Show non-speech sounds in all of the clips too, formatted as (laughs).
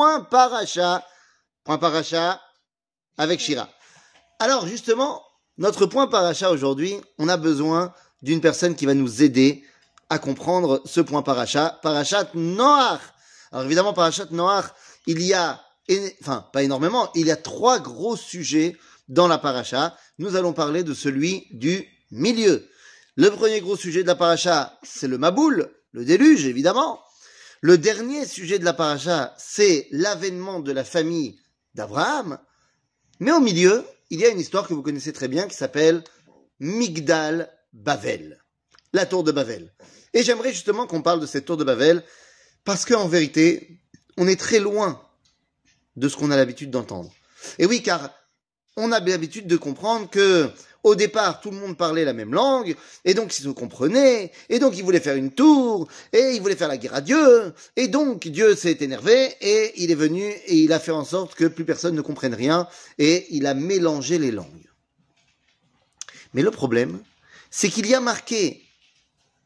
point paracha. Point paracha avec Shira. Alors justement, notre point paracha aujourd'hui, on a besoin d'une personne qui va nous aider à comprendre ce point paracha. Parachat Noach. Alors évidemment, parachat Noach, il y a, enfin pas énormément, il y a trois gros sujets dans la paracha. Nous allons parler de celui du milieu. Le premier gros sujet de la paracha, c'est le Maboul, le déluge évidemment. Le dernier sujet de la paracha, c'est l'avènement de la famille d'Abraham. Mais au milieu, il y a une histoire que vous connaissez très bien qui s'appelle Migdal Bavel, la tour de Bavel. Et j'aimerais justement qu'on parle de cette tour de Bavel parce qu'en vérité, on est très loin de ce qu'on a l'habitude d'entendre. Et oui, car on a l'habitude de comprendre que au départ, tout le monde parlait la même langue, et donc ils se comprenaient, et donc ils voulaient faire une tour, et ils voulaient faire la guerre à Dieu, et donc Dieu s'est énervé, et il est venu, et il a fait en sorte que plus personne ne comprenne rien, et il a mélangé les langues. Mais le problème, c'est qu'il y a marqué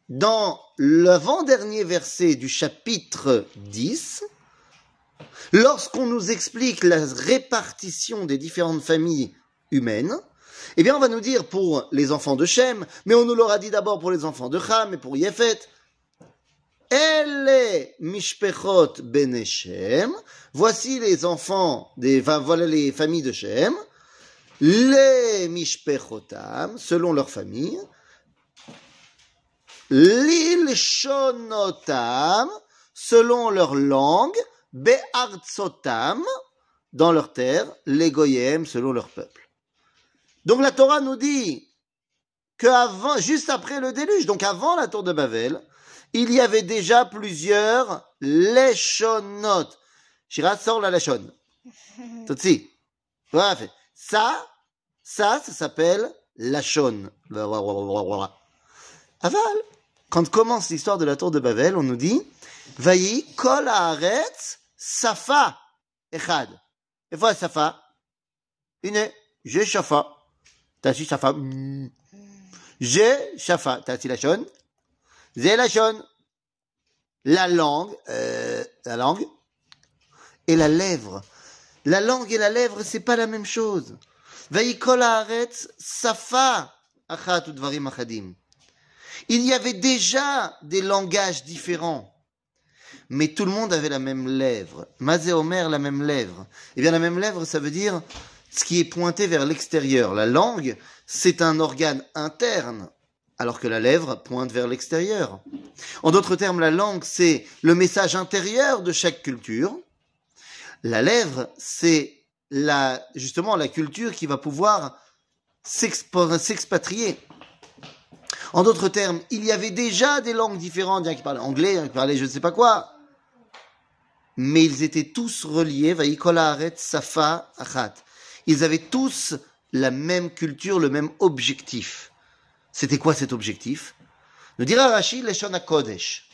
dans l'avant-dernier verset du chapitre 10, lorsqu'on nous explique la répartition des différentes familles humaines, eh bien, on va nous dire pour les enfants de Shem, mais on nous l'aura dit d'abord pour les enfants de Ham et pour Yefet. Elle mishpechot ben Shem. Voici les enfants des, voilà les familles de Shem. Les mishpechotam, selon leur famille. L'ilshonotam, selon leur langue. Be'artsotam, dans leur terre. Les goyem, selon leur peuple. Donc la Torah nous dit que avant, juste après le déluge, donc avant la tour de Babel, il y avait déjà plusieurs leshonot. Shirat sort la leshon. (laughs) Tutsi. Ça, ça, ça s'appelle lashon. Aval. Quand commence l'histoire de la tour de Babel, on nous dit, Vayi kol haaretz safa echad. Et voilà safa. Une, j'ai shafa. Tashi Shafa. J'ai Shafa. Tashi Lachon. Zé La langue, euh, la langue et la lèvre. La langue et la lèvre, c'est pas la même chose. Safa. Il y avait déjà des langages différents. Mais tout le monde avait la même lèvre. Mazé Omer, la même lèvre. Eh bien, la même lèvre, ça veut dire ce qui est pointé vers l'extérieur. La langue, c'est un organe interne, alors que la lèvre pointe vers l'extérieur. En d'autres termes, la langue, c'est le message intérieur de chaque culture. La lèvre, c'est justement la culture qui va pouvoir s'expatrier. En d'autres termes, il y avait déjà des langues différentes, il y a qui parlaient anglais, il y a qui parlaient je ne sais pas quoi. Mais ils étaient tous reliés, safa achat ils avaient tous la même culture, le même objectif. C'était quoi cet objectif? Nous dira Rachid, les Kodesh.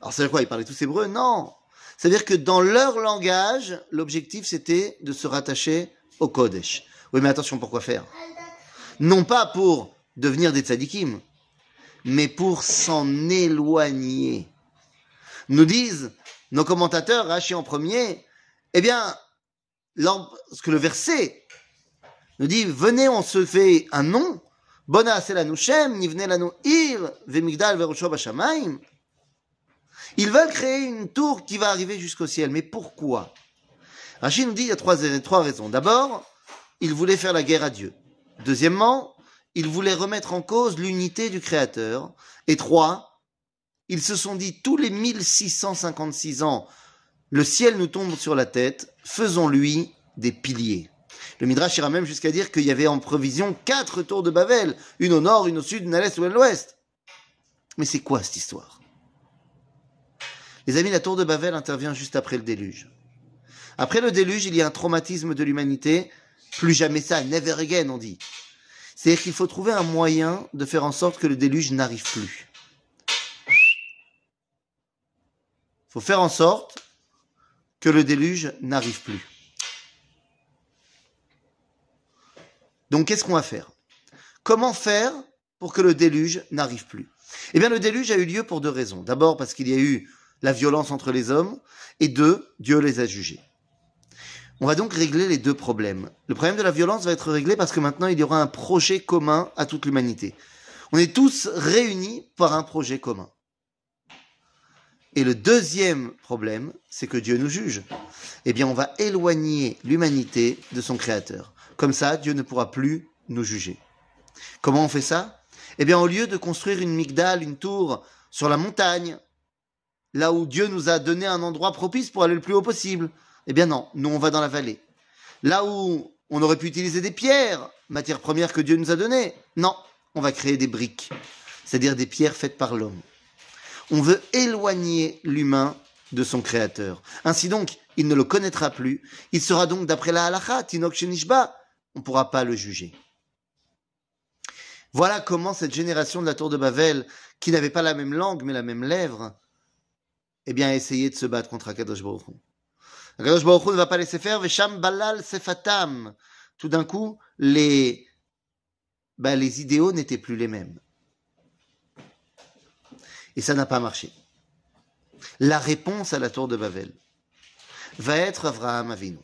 Alors c'est quoi Ils parlaient tous hébreu Non. C'est-à-dire que dans leur langage, l'objectif c'était de se rattacher au Kodesh. Oui, mais attention, pourquoi faire? Non pas pour devenir des tzadikim, mais pour s'en éloigner. Nous disent nos commentateurs, Rachid en premier, eh bien, lorsque le verset nous dit venez on se fait un nom bona la shem nivne lanu ir vemigdal bashamaim ils veulent créer une tour qui va arriver jusqu'au ciel. Mais pourquoi? Rachid nous dit il y a trois, trois raisons. D'abord ils voulaient faire la guerre à Dieu. Deuxièmement ils voulaient remettre en cause l'unité du Créateur. Et trois ils se sont dit tous les 1656 ans le ciel nous tombe sur la tête, faisons-lui des piliers. Le Midrash ira même jusqu'à dire qu'il y avait en provision quatre tours de Babel, une au nord, une au sud, une à l'est ou à l'ouest. Mais c'est quoi cette histoire? Les amis, la tour de Babel intervient juste après le déluge. Après le déluge, il y a un traumatisme de l'humanité. Plus jamais ça, never again, on dit. C'est-à-dire qu'il faut trouver un moyen de faire en sorte que le déluge n'arrive plus. Il faut faire en sorte que le déluge n'arrive plus. Donc qu'est-ce qu'on va faire? Comment faire pour que le déluge n'arrive plus? Eh bien le déluge a eu lieu pour deux raisons. D'abord parce qu'il y a eu la violence entre les hommes, et deux, Dieu les a jugés. On va donc régler les deux problèmes. Le problème de la violence va être réglé parce que maintenant il y aura un projet commun à toute l'humanité. On est tous réunis par un projet commun. Et le deuxième problème, c'est que Dieu nous juge. Eh bien, on va éloigner l'humanité de son Créateur. Comme ça, Dieu ne pourra plus nous juger. Comment on fait ça? Eh bien, au lieu de construire une migdale, une tour sur la montagne, là où Dieu nous a donné un endroit propice pour aller le plus haut possible, eh bien non, nous on va dans la vallée. Là où on aurait pu utiliser des pierres, matière première que Dieu nous a donnée, non, on va créer des briques, c'est-à-dire des pierres faites par l'homme. On veut éloigner l'humain de son créateur. Ainsi donc, il ne le connaîtra plus. Il sera donc, d'après la halakha, Tinok Shenishba, on ne pourra pas le juger. Voilà comment cette génération de la tour de Babel, qui n'avait pas la même langue mais la même lèvre, eh bien, a essayé de se battre contre Akadosh Baruch. Akadosh Baruch ne va pas laisser faire, Vesham Balal Sefatam. Tout d'un coup, les, bah, les idéaux n'étaient plus les mêmes. Et ça n'a pas marché. La réponse à la tour de Babel va être Avraham Avinu.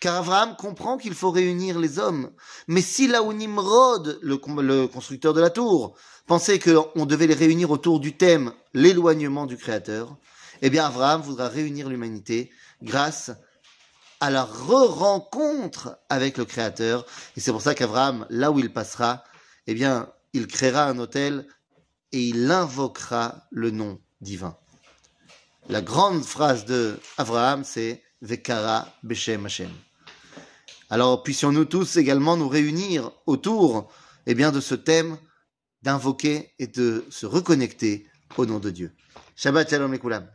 Car Abraham comprend qu'il faut réunir les hommes. Mais si là où Nimrod, le, constructeur de la tour, pensait qu'on devait les réunir autour du thème l'éloignement du Créateur, eh bien Abraham voudra réunir l'humanité grâce à la re-rencontre avec le Créateur. Et c'est pour ça qu'Abraham, là où il passera, eh bien, il créera un hôtel et il invoquera le nom divin. La grande phrase de Abraham, c'est Vekara Beshem Hashem. Alors puissions-nous tous également nous réunir autour eh bien, de ce thème d'invoquer et de se reconnecter au nom de Dieu. Shabbat Shalom Koulam.